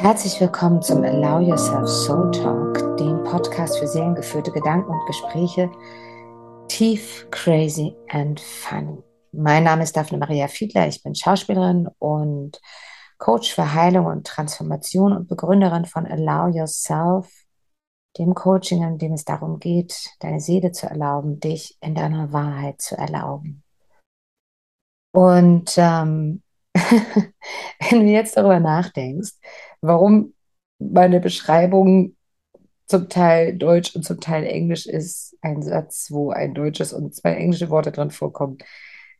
Herzlich willkommen zum Allow Yourself Soul Talk, dem Podcast für seelengeführte Gedanken und Gespräche, tief, crazy and fun. Mein Name ist Daphne Maria Fiedler, ich bin Schauspielerin und Coach für Heilung und Transformation und Begründerin von Allow Yourself, dem Coaching, in dem es darum geht, deine Seele zu erlauben, dich in deiner Wahrheit zu erlauben. Und ähm, wenn du jetzt darüber nachdenkst, warum meine Beschreibung zum Teil Deutsch und zum Teil Englisch ist, ein Satz, wo ein deutsches und zwei englische Worte drin vorkommen,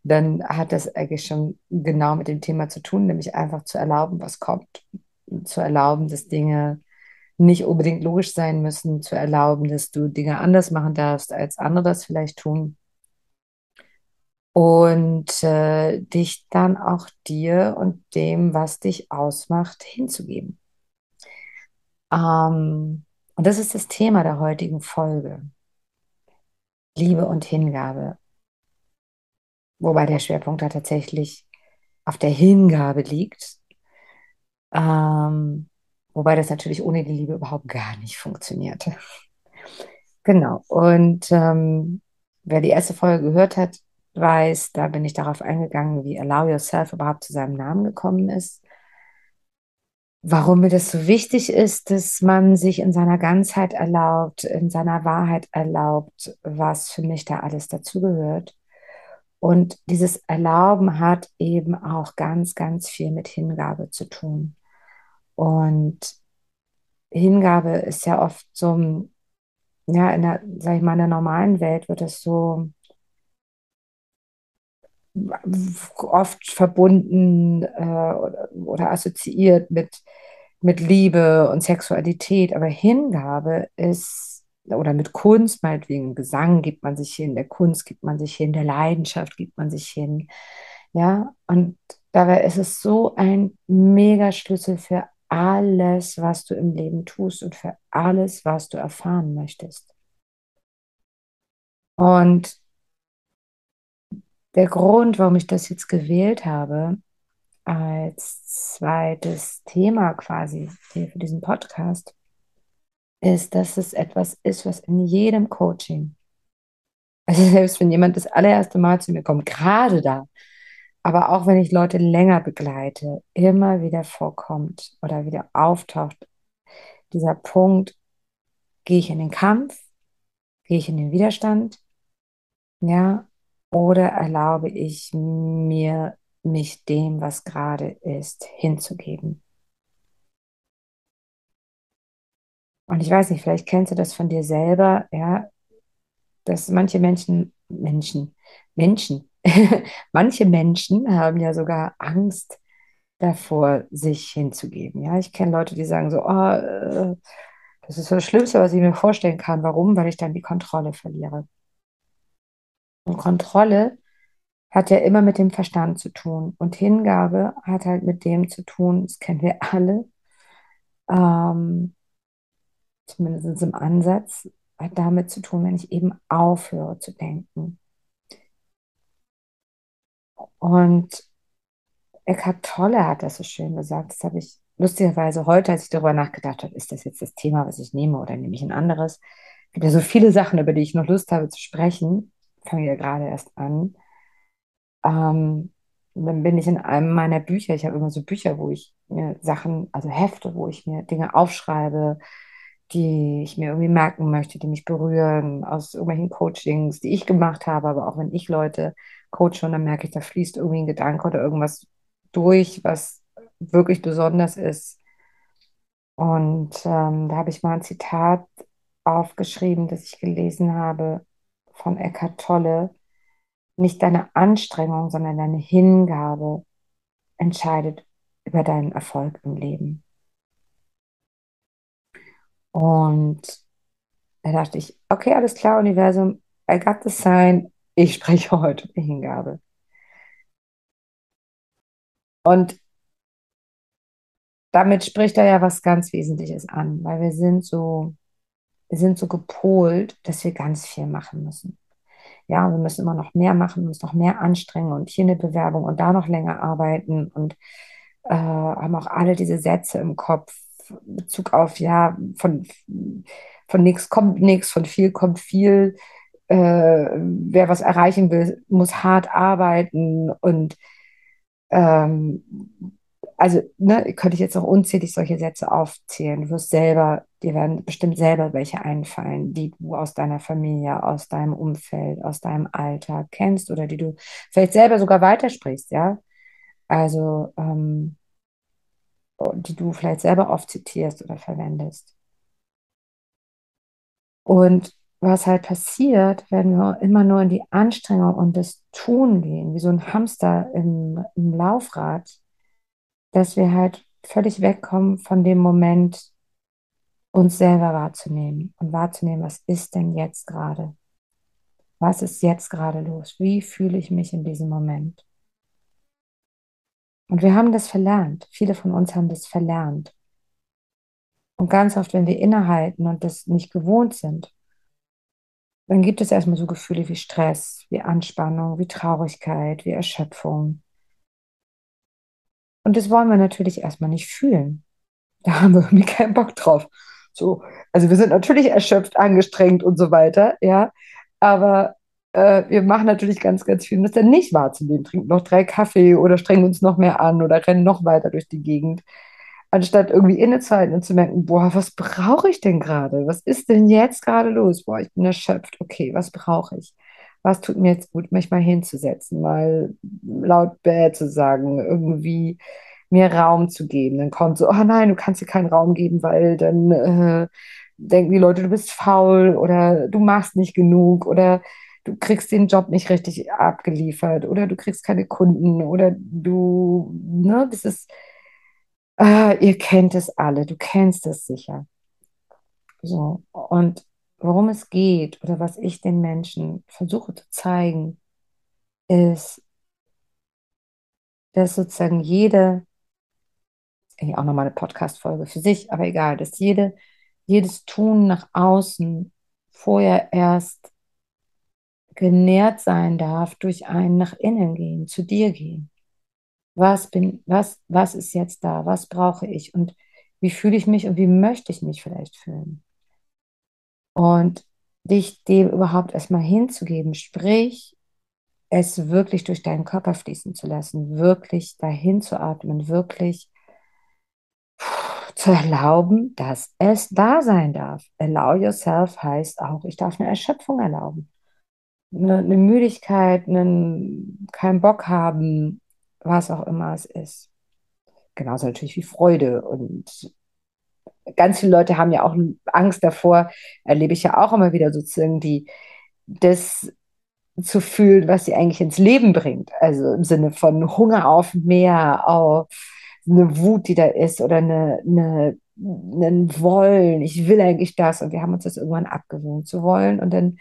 dann hat das eigentlich schon genau mit dem Thema zu tun, nämlich einfach zu erlauben, was kommt, zu erlauben, dass Dinge nicht unbedingt logisch sein müssen, zu erlauben, dass du Dinge anders machen darfst, als andere das vielleicht tun und äh, dich dann auch dir und dem, was dich ausmacht, hinzugeben. Ähm, und das ist das Thema der heutigen Folge. Liebe und Hingabe. Wobei der Schwerpunkt da tatsächlich auf der Hingabe liegt. Ähm, wobei das natürlich ohne die Liebe überhaupt gar nicht funktionierte. genau. Und ähm, wer die erste Folge gehört hat, weiß, da bin ich darauf eingegangen, wie Allow Yourself überhaupt zu seinem Namen gekommen ist. Warum mir das so wichtig ist, dass man sich in seiner Ganzheit erlaubt, in seiner Wahrheit erlaubt, was für mich da alles dazugehört. Und dieses Erlauben hat eben auch ganz, ganz viel mit Hingabe zu tun. Und Hingabe ist ja oft so, ja, in der, sag ich mal, in der normalen Welt wird es so oft verbunden äh, oder, oder, assoziiert mit, mit Liebe und Sexualität, aber Hingabe ist, oder mit Kunst, meinetwegen Gesang gibt man sich hin, der Kunst gibt man sich hin, der Leidenschaft gibt man sich hin. Ja, und dabei ist es so ein mega Schlüssel für alles, was du im Leben tust und für alles, was du erfahren möchtest. Und der Grund, warum ich das jetzt gewählt habe, als zweites Thema quasi für diesen Podcast, ist, dass es etwas ist, was in jedem Coaching, also selbst wenn jemand das allererste Mal zu mir kommt, gerade da, aber auch wenn ich Leute länger begleite, immer wieder vorkommt oder wieder auftaucht, dieser Punkt, gehe ich in den Kampf, gehe ich in den Widerstand, ja, oder erlaube ich mir, mich dem, was gerade ist, hinzugeben? Und ich weiß nicht, vielleicht kennst du das von dir selber, ja, dass manche Menschen, Menschen, Menschen, manche Menschen haben ja sogar Angst davor, sich hinzugeben. Ja, ich kenne Leute, die sagen so, oh, äh, das ist das Schlimmste, was ich mir vorstellen kann. Warum? Weil ich dann die Kontrolle verliere. Und Kontrolle hat ja immer mit dem Verstand zu tun. Und Hingabe hat halt mit dem zu tun, das kennen wir alle, ähm, zumindest im Ansatz, hat damit zu tun, wenn ich eben aufhöre zu denken. Und Eckhart Tolle hat das so schön gesagt. Das habe ich lustigerweise heute, als ich darüber nachgedacht habe, ist das jetzt das Thema, was ich nehme oder nehme ich ein anderes? Es gibt ja so viele Sachen, über die ich noch Lust habe zu sprechen fange ja gerade erst an. Ähm, dann bin ich in einem meiner Bücher, ich habe immer so Bücher, wo ich mir Sachen, also Hefte, wo ich mir Dinge aufschreibe, die ich mir irgendwie merken möchte, die mich berühren, aus irgendwelchen Coachings, die ich gemacht habe, aber auch wenn ich Leute coache und dann merke ich, da fließt irgendwie ein Gedanke oder irgendwas durch, was wirklich besonders ist. Und ähm, da habe ich mal ein Zitat aufgeschrieben, das ich gelesen habe von Eckhart Tolle, nicht deine Anstrengung, sondern deine Hingabe entscheidet über deinen Erfolg im Leben. Und da dachte ich, okay, alles klar, Universum, I got the sign, ich spreche heute über Hingabe. Und damit spricht er ja was ganz Wesentliches an, weil wir sind so wir sind so gepolt, dass wir ganz viel machen müssen. Ja, wir müssen immer noch mehr machen, uns noch mehr anstrengen und hier eine Bewerbung und da noch länger arbeiten und äh, haben auch alle diese Sätze im Kopf, Bezug auf, ja, von, von nichts kommt nichts, von viel kommt viel. Äh, wer was erreichen will, muss hart arbeiten und ähm, also, ne, könnte ich jetzt auch unzählig solche Sätze aufzählen. Du wirst selber, dir werden bestimmt selber welche einfallen, die du aus deiner Familie, aus deinem Umfeld, aus deinem Alltag kennst oder die du vielleicht selber sogar weitersprichst, ja. Also, ähm, die du vielleicht selber oft zitierst oder verwendest. Und was halt passiert, wenn wir immer nur in die Anstrengung und das Tun gehen, wie so ein Hamster im, im Laufrad, dass wir halt völlig wegkommen von dem Moment, uns selber wahrzunehmen und wahrzunehmen, was ist denn jetzt gerade? Was ist jetzt gerade los? Wie fühle ich mich in diesem Moment? Und wir haben das verlernt. Viele von uns haben das verlernt. Und ganz oft, wenn wir innehalten und das nicht gewohnt sind, dann gibt es erstmal so Gefühle wie Stress, wie Anspannung, wie Traurigkeit, wie Erschöpfung. Und das wollen wir natürlich erstmal nicht fühlen. Da haben wir irgendwie keinen Bock drauf. So, also wir sind natürlich erschöpft, angestrengt und so weiter, ja. Aber äh, wir machen natürlich ganz, ganz viel, um das dann nicht wahrzunehmen. Trinken noch drei Kaffee oder strengen uns noch mehr an oder rennen noch weiter durch die Gegend anstatt irgendwie innezuhalten und zu merken, boah, was brauche ich denn gerade? Was ist denn jetzt gerade los? Boah, ich bin erschöpft. Okay, was brauche ich? Was tut mir jetzt gut, mich mal hinzusetzen, mal laut bäh zu sagen, irgendwie mir Raum zu geben. Dann kommt so, oh nein, du kannst dir keinen Raum geben, weil dann äh, denken die Leute, du bist faul oder du machst nicht genug oder du kriegst den Job nicht richtig abgeliefert oder du kriegst keine Kunden oder du, ne, das ist Ah, ihr kennt es alle, du kennst es sicher. So, und worum es geht oder was ich den Menschen versuche zu zeigen, ist, dass sozusagen jede, auch nochmal eine Podcast-Folge für sich, aber egal, dass jede, jedes Tun nach außen vorher erst genährt sein darf durch ein nach innen gehen, zu dir gehen. Was bin, was, was ist jetzt da, was brauche ich? Und wie fühle ich mich und wie möchte ich mich vielleicht fühlen. Und dich dem überhaupt erstmal hinzugeben, sprich, es wirklich durch deinen Körper fließen zu lassen, wirklich dahin zu atmen, wirklich zu erlauben, dass es da sein darf. Allow yourself heißt auch, ich darf eine Erschöpfung erlauben. Eine, eine Müdigkeit, einen, keinen Bock haben, was auch immer es ist. Genauso natürlich wie Freude. Und ganz viele Leute haben ja auch Angst davor, erlebe ich ja auch immer wieder sozusagen, die das zu fühlen, was sie eigentlich ins Leben bringt. Also im Sinne von Hunger auf mehr, auf eine Wut, die da ist oder eine, eine, ein Wollen. Ich will eigentlich das und wir haben uns das irgendwann abgewöhnt zu wollen. Und dann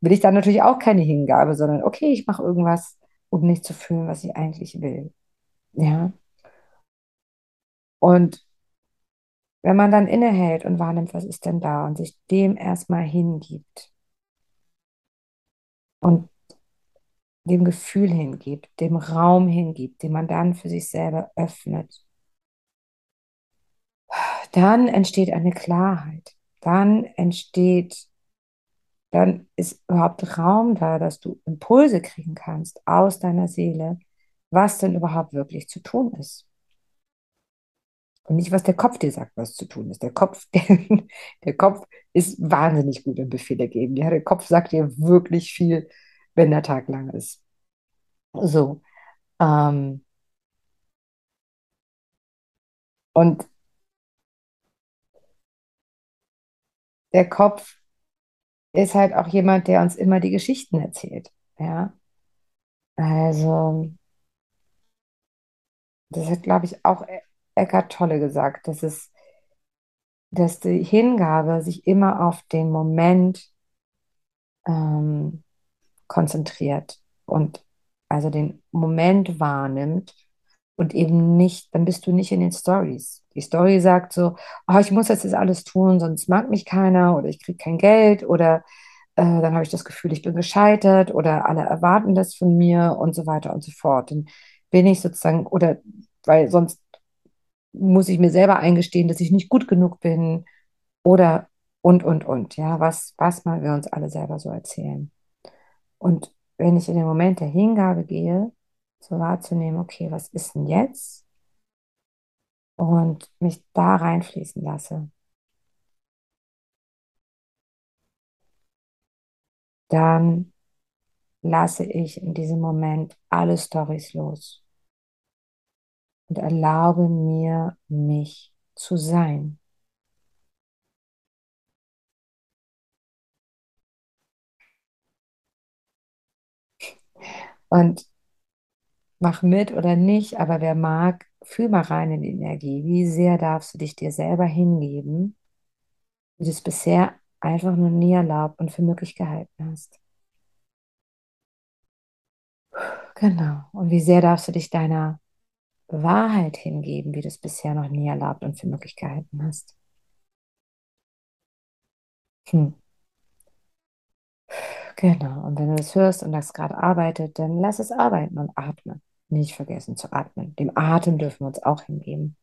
will ich da natürlich auch keine Hingabe, sondern okay, ich mache irgendwas, um nicht zu fühlen, was ich eigentlich will. Ja. Und wenn man dann innehält und wahrnimmt, was ist denn da und sich dem erstmal hingibt und dem Gefühl hingibt, dem Raum hingibt, den man dann für sich selber öffnet, dann entsteht eine Klarheit. Dann entsteht dann ist überhaupt Raum da, dass du Impulse kriegen kannst aus deiner Seele, was denn überhaupt wirklich zu tun ist. Und nicht, was der Kopf dir sagt, was zu tun ist. Der Kopf, der, der Kopf ist wahnsinnig gut im Befehle geben. Ja, der Kopf sagt dir wirklich viel, wenn der Tag lang ist. So. Ähm, und der Kopf ist halt auch jemand, der uns immer die Geschichten erzählt. Ja. Also, das hat, glaube ich, auch Eckart Tolle gesagt, dass es, dass die Hingabe sich immer auf den Moment ähm, konzentriert und also den Moment wahrnimmt und eben nicht, dann bist du nicht in den Stories. Die Story sagt so, oh, ich muss jetzt das alles tun, sonst mag mich keiner oder ich kriege kein Geld oder äh, dann habe ich das Gefühl, ich bin gescheitert oder alle erwarten das von mir und so weiter und so fort. Dann bin ich sozusagen, oder weil sonst muss ich mir selber eingestehen, dass ich nicht gut genug bin oder und, und, und, ja, was, was mal wir uns alle selber so erzählen. Und wenn ich in den Moment der Hingabe gehe, so wahrzunehmen, okay, was ist denn jetzt? Und mich da reinfließen lasse, dann lasse ich in diesem Moment alle Storys los und erlaube mir, mich zu sein. Und mach mit oder nicht, aber wer mag, fühl mal rein in die Energie. Wie sehr darfst du dich dir selber hingeben, wie du es bisher einfach nur nie erlaubt und für möglich gehalten hast. Genau. Und wie sehr darfst du dich deiner Wahrheit hingeben, wie du es bisher noch nie erlaubt und für möglich gehalten hast. Hm. Genau. Und wenn du das hörst und das gerade arbeitet, dann lass es arbeiten und atme. Nicht vergessen zu atmen. Dem Atem dürfen wir uns auch hingeben.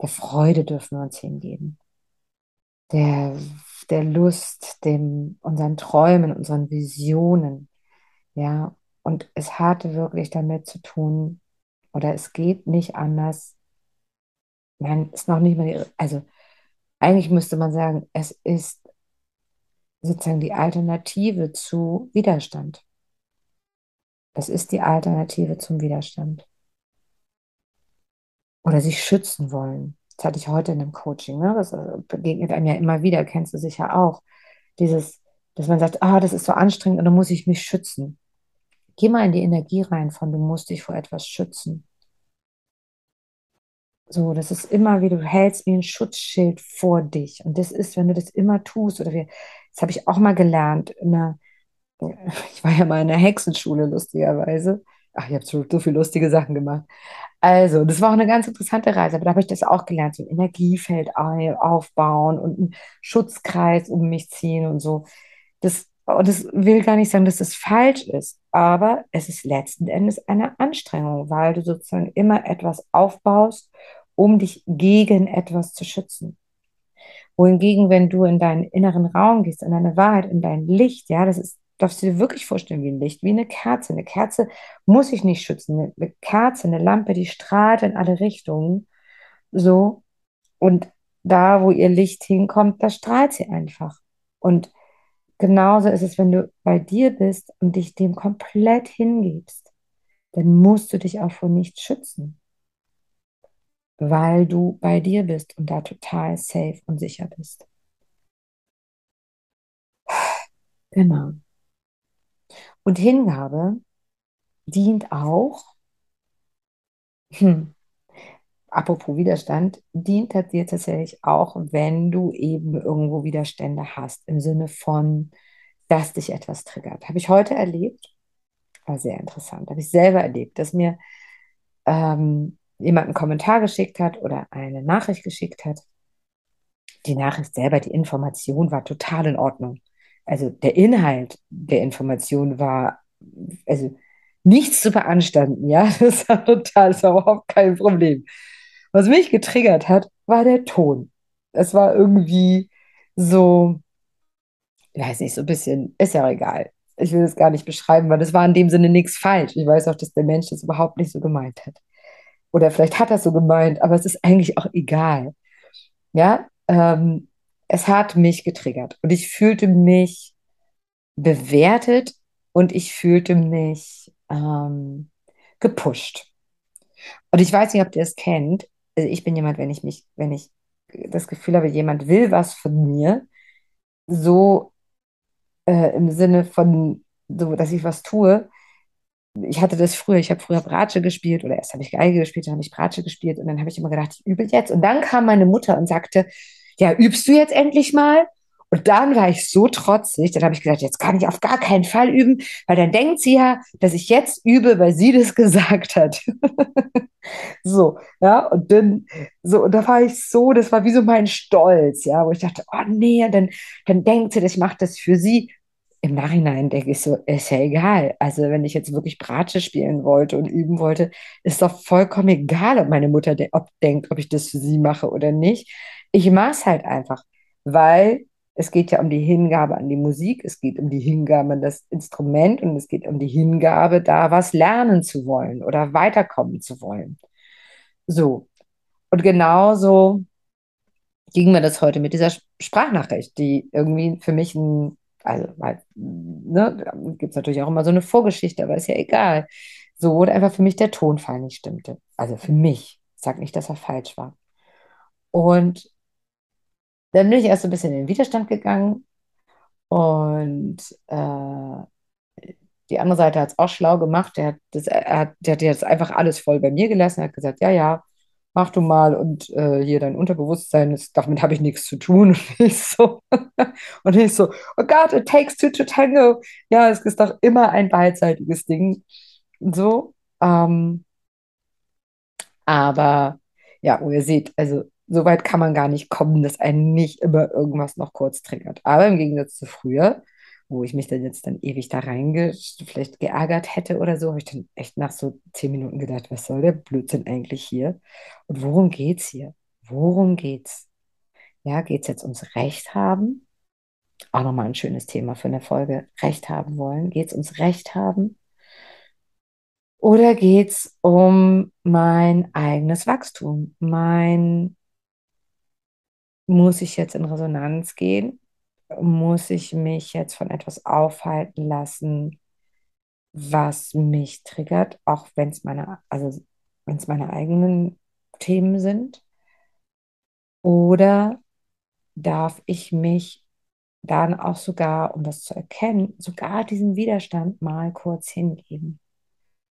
Der Freude dürfen wir uns hingeben. Der, der Lust, dem, unseren Träumen, unseren Visionen. Ja. Und es hatte wirklich damit zu tun, oder es geht nicht anders. Nein, ist noch nicht mal also eigentlich müsste man sagen, es ist sozusagen die Alternative zu Widerstand. Es ist die Alternative zum Widerstand. Oder sich schützen wollen. Das hatte ich heute in einem Coaching. Ne? Das äh, begegnet einem ja immer wieder, kennst du sicher auch. Dieses, dass man sagt, ah, das ist so anstrengend und dann muss ich mich schützen. Geh mal in die Energie rein von, du musst dich vor etwas schützen. So, das ist immer wie du hältst wie ein Schutzschild vor dich. Und das ist, wenn du das immer tust, oder wir, das habe ich auch mal gelernt. Der, ich war ja mal in der Hexenschule, lustigerweise. Ach, ich habe so, so viele lustige Sachen gemacht. Also, das war auch eine ganz interessante Reise, aber da habe ich das auch gelernt, so ein Energiefeld aufbauen und einen Schutzkreis um mich ziehen und so. Das, und das will gar nicht sagen, dass das falsch ist, aber es ist letzten Endes eine Anstrengung, weil du sozusagen immer etwas aufbaust um dich gegen etwas zu schützen. Wohingegen, wenn du in deinen inneren Raum gehst, in deine Wahrheit, in dein Licht, ja, das ist, darfst du dir wirklich vorstellen wie ein Licht, wie eine Kerze. Eine Kerze muss ich nicht schützen. Eine Kerze, eine Lampe, die strahlt in alle Richtungen. So. Und da, wo ihr Licht hinkommt, da strahlt sie einfach. Und genauso ist es, wenn du bei dir bist und dich dem komplett hingibst, dann musst du dich auch vor nichts schützen weil du bei dir bist und da total safe und sicher bist. Genau. Und Hingabe dient auch, hm, apropos Widerstand, dient dir tatsächlich auch, wenn du eben irgendwo Widerstände hast, im Sinne von, dass dich etwas triggert. Habe ich heute erlebt, war sehr interessant, habe ich selber erlebt, dass mir ähm, jemand einen Kommentar geschickt hat oder eine Nachricht geschickt hat. Die Nachricht selber, die Information war total in Ordnung. Also der Inhalt der Information war, also nichts zu beanstanden, ja, das war total, das war überhaupt kein Problem. Was mich getriggert hat, war der Ton. Es war irgendwie so, ich weiß nicht, so ein bisschen, ist ja egal. Ich will es gar nicht beschreiben, weil das war in dem Sinne nichts falsch. Ich weiß auch, dass der Mensch das überhaupt nicht so gemeint hat. Oder vielleicht hat er so gemeint, aber es ist eigentlich auch egal. Ja, ähm, es hat mich getriggert und ich fühlte mich bewertet und ich fühlte mich ähm, gepusht. Und ich weiß nicht, ob ihr es kennt. Also ich bin jemand, wenn ich mich, wenn ich das Gefühl habe, jemand will was von mir, so äh, im Sinne von, so, dass ich was tue, ich hatte das früher, ich habe früher Bratsche gespielt oder erst habe ich Geige gespielt, dann habe ich Bratsche gespielt und dann habe ich immer gedacht, ich übe jetzt. Und dann kam meine Mutter und sagte, ja, übst du jetzt endlich mal? Und dann war ich so trotzig, dann habe ich gesagt, jetzt kann ich auf gar keinen Fall üben, weil dann denkt sie ja, dass ich jetzt übe, weil sie das gesagt hat. so, ja, und dann, so, und da war ich so, das war wie so mein Stolz, ja, wo ich dachte, oh nee, dann, dann denkt sie, ich mache das für sie. Im Nachhinein denke ich so, ist ja egal. Also wenn ich jetzt wirklich Bratsche spielen wollte und üben wollte, ist doch vollkommen egal, ob meine Mutter de ob denkt, ob ich das für sie mache oder nicht. Ich mache es halt einfach, weil es geht ja um die Hingabe an die Musik, es geht um die Hingabe an das Instrument und es geht um die Hingabe, da was lernen zu wollen oder weiterkommen zu wollen. So. Und genauso ging mir das heute mit dieser Sprachnachricht, die irgendwie für mich ein, also, ne, gibt es natürlich auch immer so eine Vorgeschichte, aber ist ja egal. So wurde einfach für mich der Tonfall nicht stimmte. Also für mich. Ich sage nicht, dass er falsch war. Und dann bin ich erst so ein bisschen in den Widerstand gegangen und äh, die andere Seite hat es auch schlau gemacht. Der hat, das, er hat, der hat jetzt einfach alles voll bei mir gelassen. Er hat gesagt, ja, ja, mach du mal und äh, hier dein Unterbewusstsein, ist, damit habe ich nichts zu tun. Und ich so, und ich so, oh Gott, it takes two to tango. Ja, es ist doch immer ein beidseitiges Ding. So, ähm, aber ja, wo ihr seht, also so weit kann man gar nicht kommen, dass einen nicht immer irgendwas noch kurz triggert. Aber im Gegensatz zu früher, wo ich mich dann jetzt dann ewig da reinge, vielleicht geärgert hätte oder so, habe ich dann echt nach so zehn Minuten gedacht, was soll der Blödsinn eigentlich hier? Und worum geht's hier? Worum geht's? Ja, geht's jetzt ums Recht haben? Auch nochmal ein schönes Thema für eine Folge. Recht haben wollen. Geht's ums Recht haben? Oder geht's um mein eigenes Wachstum? Mein, muss ich jetzt in Resonanz gehen? Muss ich mich jetzt von etwas aufhalten lassen, was mich triggert, auch wenn es meine, also wenn es meine eigenen Themen sind? Oder darf ich mich dann auch sogar, um das zu erkennen, sogar diesen Widerstand mal kurz hingeben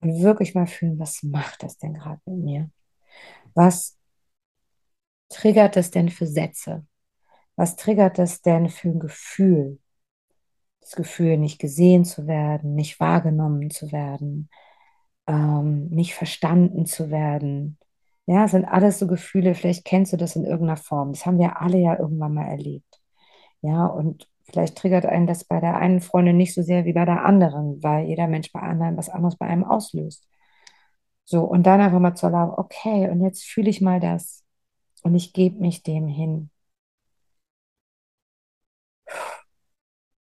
und wirklich mal fühlen, was macht das denn gerade mit mir? Was triggert das denn für Sätze? Was triggert das denn für ein Gefühl? Das Gefühl, nicht gesehen zu werden, nicht wahrgenommen zu werden, ähm, nicht verstanden zu werden. Ja, sind alles so Gefühle, vielleicht kennst du das in irgendeiner Form. Das haben wir alle ja irgendwann mal erlebt. Ja, und vielleicht triggert einen das bei der einen Freundin nicht so sehr wie bei der anderen, weil jeder Mensch bei anderen was anderes bei einem auslöst. So, und dann einfach mal zu erlauben, okay, und jetzt fühle ich mal das und ich gebe mich dem hin.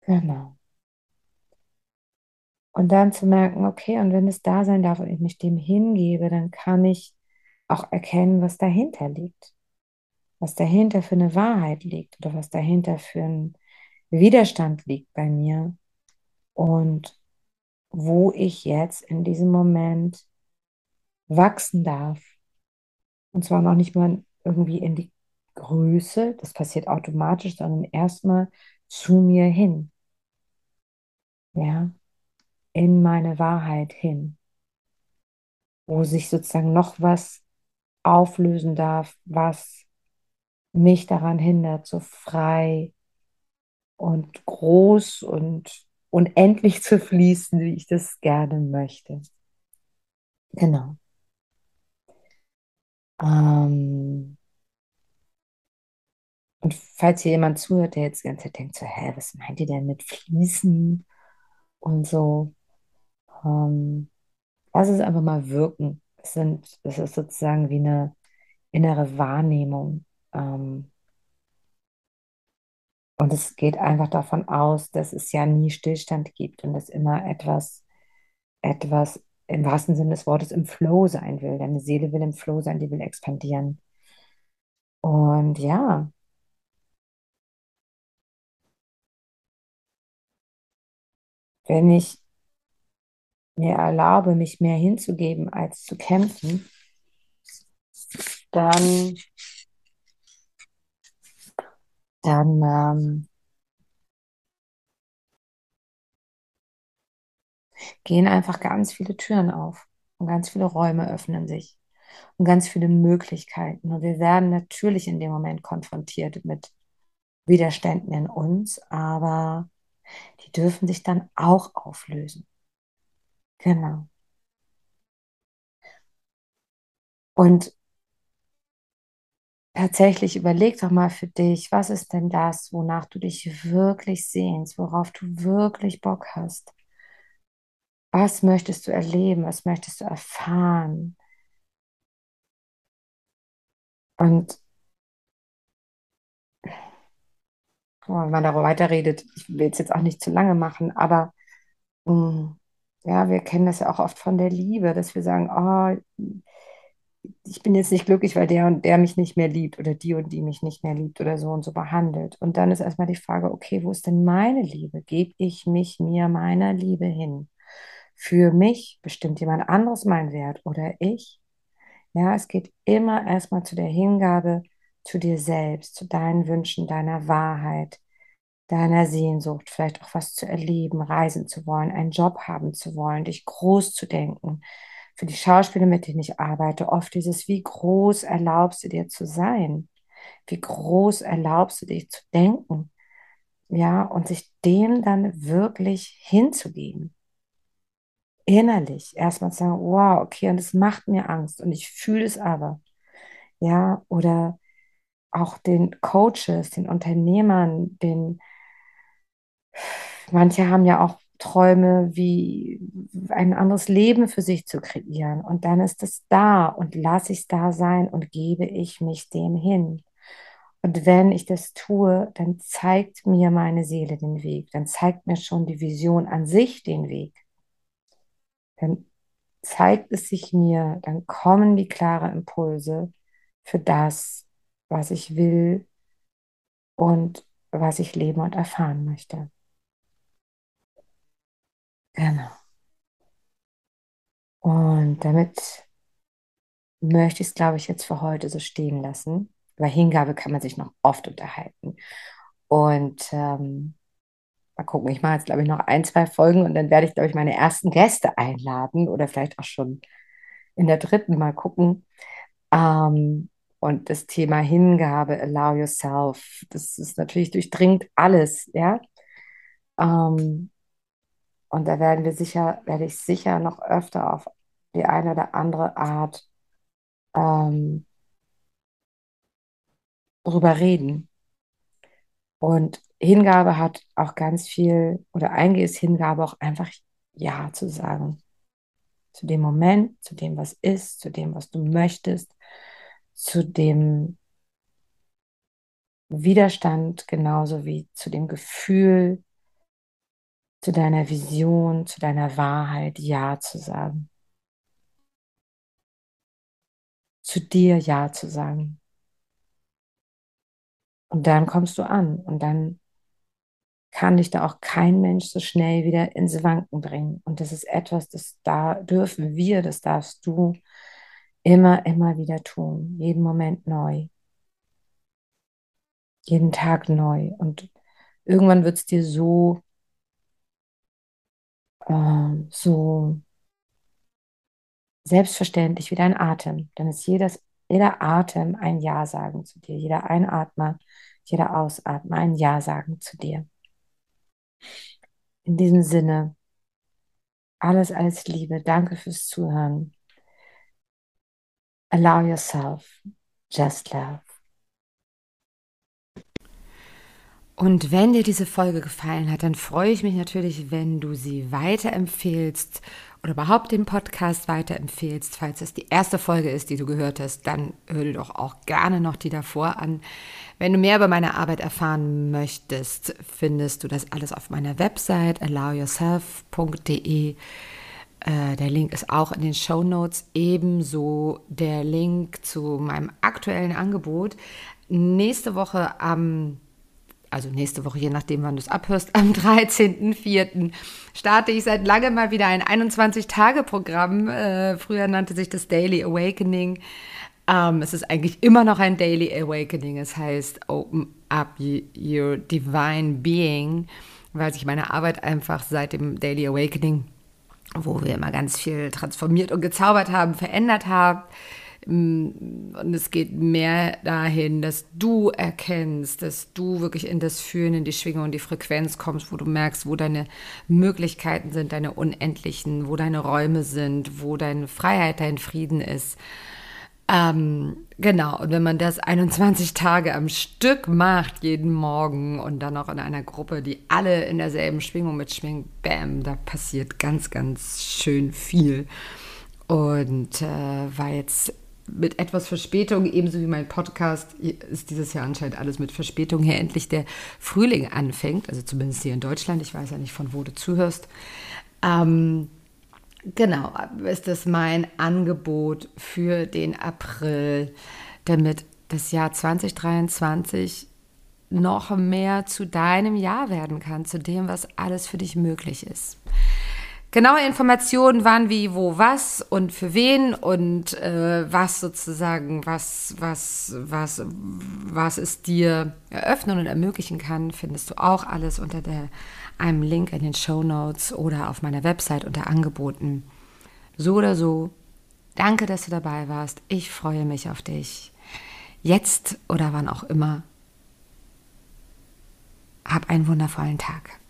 Genau. Und dann zu merken, okay, und wenn es da sein darf und ich mich dem hingebe, dann kann ich auch erkennen, was dahinter liegt. Was dahinter für eine Wahrheit liegt oder was dahinter für ein Widerstand liegt bei mir. Und wo ich jetzt in diesem Moment wachsen darf. Und zwar noch nicht mal irgendwie in die Größe, das passiert automatisch, sondern erstmal zu mir hin ja, in meine Wahrheit hin, wo sich sozusagen noch was auflösen darf, was mich daran hindert, so frei und groß und unendlich zu fließen, wie ich das gerne möchte. Genau. Ähm und falls hier jemand zuhört, der jetzt die ganze Zeit denkt, so, hä, was meint ihr denn mit fließen? Und so. Ähm, lass es einfach mal wirken. Es, sind, es ist sozusagen wie eine innere Wahrnehmung. Ähm, und es geht einfach davon aus, dass es ja nie Stillstand gibt und dass immer etwas, etwas im wahrsten Sinne des Wortes im Flow sein will. Deine Seele will im Flow sein, die will expandieren. Und ja, wenn ich mir erlaube, mich mehr hinzugeben als zu kämpfen, dann, dann ähm, gehen einfach ganz viele Türen auf und ganz viele Räume öffnen sich und ganz viele Möglichkeiten. Und wir werden natürlich in dem Moment konfrontiert mit Widerständen in uns, aber die dürfen sich dann auch auflösen. Genau. Und tatsächlich überleg doch mal für dich, was ist denn das, wonach du dich wirklich sehnst, worauf du wirklich Bock hast? Was möchtest du erleben? Was möchtest du erfahren? Und wenn man darüber weiterredet, ich will es jetzt auch nicht zu lange machen, aber mh, mm, ja, wir kennen das ja auch oft von der Liebe, dass wir sagen, oh, ich bin jetzt nicht glücklich, weil der und der mich nicht mehr liebt oder die und die mich nicht mehr liebt oder so und so behandelt. Und dann ist erstmal die Frage, okay, wo ist denn meine Liebe? Gebe ich mich mir meiner Liebe hin? Für mich bestimmt jemand anderes mein Wert oder ich? Ja, es geht immer erstmal zu der Hingabe zu dir selbst, zu deinen Wünschen, deiner Wahrheit, deiner Sehnsucht, vielleicht auch was zu erleben, reisen zu wollen, einen Job haben zu wollen, dich groß zu denken. Für die Schauspieler, mit denen ich arbeite, oft dieses, wie groß erlaubst du dir zu sein? Wie groß erlaubst du dich zu denken? Ja, und sich dem dann wirklich hinzugeben. Innerlich erstmal zu sagen, wow, okay, und es macht mir Angst und ich fühle es aber. Ja, oder auch den Coaches, den Unternehmern, den manche haben ja auch Träume, wie ein anderes Leben für sich zu kreieren. Und dann ist es da und lasse ich es da sein und gebe ich mich dem hin. Und wenn ich das tue, dann zeigt mir meine Seele den Weg, dann zeigt mir schon die Vision an sich den Weg. Dann zeigt es sich mir, dann kommen die klaren Impulse für das, was ich will und was ich leben und erfahren möchte. Genau. Und damit möchte ich es, glaube ich, jetzt für heute so stehen lassen. Über Hingabe kann man sich noch oft unterhalten. Und ähm, mal gucken, ich mache jetzt, glaube ich, noch ein, zwei Folgen und dann werde ich, glaube ich, meine ersten Gäste einladen oder vielleicht auch schon in der dritten mal gucken. Ähm, und das Thema Hingabe, allow yourself, das ist natürlich durchdringt alles, ja. Ähm, und da werden wir sicher, werde ich sicher noch öfter auf die eine oder andere Art ähm, drüber reden. Und Hingabe hat auch ganz viel, oder eigentlich ist Hingabe auch einfach Ja zu sagen. Zu dem Moment, zu dem, was ist, zu dem, was du möchtest, zu dem Widerstand genauso wie zu dem Gefühl, zu deiner Vision, zu deiner Wahrheit Ja zu sagen. Zu dir Ja zu sagen. Und dann kommst du an und dann kann dich da auch kein Mensch so schnell wieder ins Wanken bringen. Und das ist etwas, das da dürfen wir, das darfst du immer, immer wieder tun. Jeden Moment neu. Jeden Tag neu. Und irgendwann wird es dir so, äh, so selbstverständlich wie dein Atem. Dann ist jedes, jeder Atem ein Ja sagen zu dir. Jeder Einatmer, jeder Ausatmer ein Ja sagen zu dir. In diesem Sinne, alles als Liebe. Danke fürs Zuhören. Allow yourself. Just love. Und wenn dir diese Folge gefallen hat, dann freue ich mich natürlich, wenn du sie weiterempfehlst oder überhaupt den Podcast weiterempfehlst. Falls es die erste Folge ist, die du gehört hast, dann hör dir doch auch gerne noch die davor an. Wenn du mehr über meine Arbeit erfahren möchtest, findest du das alles auf meiner Website allowyourself.de. Äh, der Link ist auch in den Show Notes. Ebenso der Link zu meinem aktuellen Angebot. Nächste Woche am also nächste Woche, je nachdem, wann du es abhörst, am 13.04. starte ich seit langem mal wieder ein 21-Tage-Programm. Äh, früher nannte sich das Daily Awakening. Ähm, es ist eigentlich immer noch ein Daily Awakening. Es heißt Open Up Your Divine Being, weil sich meine Arbeit einfach seit dem Daily Awakening, wo wir immer ganz viel transformiert und gezaubert haben, verändert hat Mm, und es geht mehr dahin, dass du erkennst, dass du wirklich in das Fühlen, in die Schwingung, in die Frequenz kommst, wo du merkst, wo deine Möglichkeiten sind, deine unendlichen, wo deine Räume sind, wo deine Freiheit, dein Frieden ist. Ähm, genau, und wenn man das 21 Tage am Stück macht, jeden Morgen und dann noch in einer Gruppe, die alle in derselben Schwingung mitschwingen, bam, da passiert ganz, ganz schön viel. Und äh, war jetzt mit etwas Verspätung, ebenso wie mein Podcast, ist dieses Jahr anscheinend alles mit Verspätung hier endlich der Frühling anfängt, also zumindest hier in Deutschland. Ich weiß ja nicht, von wo du zuhörst. Ähm, genau, ist das mein Angebot für den April, damit das Jahr 2023 noch mehr zu deinem Jahr werden kann, zu dem, was alles für dich möglich ist. Genaue Informationen, wann, wie, wo, was und für wen und äh, was sozusagen, was, was, was, was es dir eröffnen und ermöglichen kann, findest du auch alles unter der, einem Link in den Show Notes oder auf meiner Website unter Angeboten. So oder so, danke, dass du dabei warst. Ich freue mich auf dich. Jetzt oder wann auch immer. Hab einen wundervollen Tag.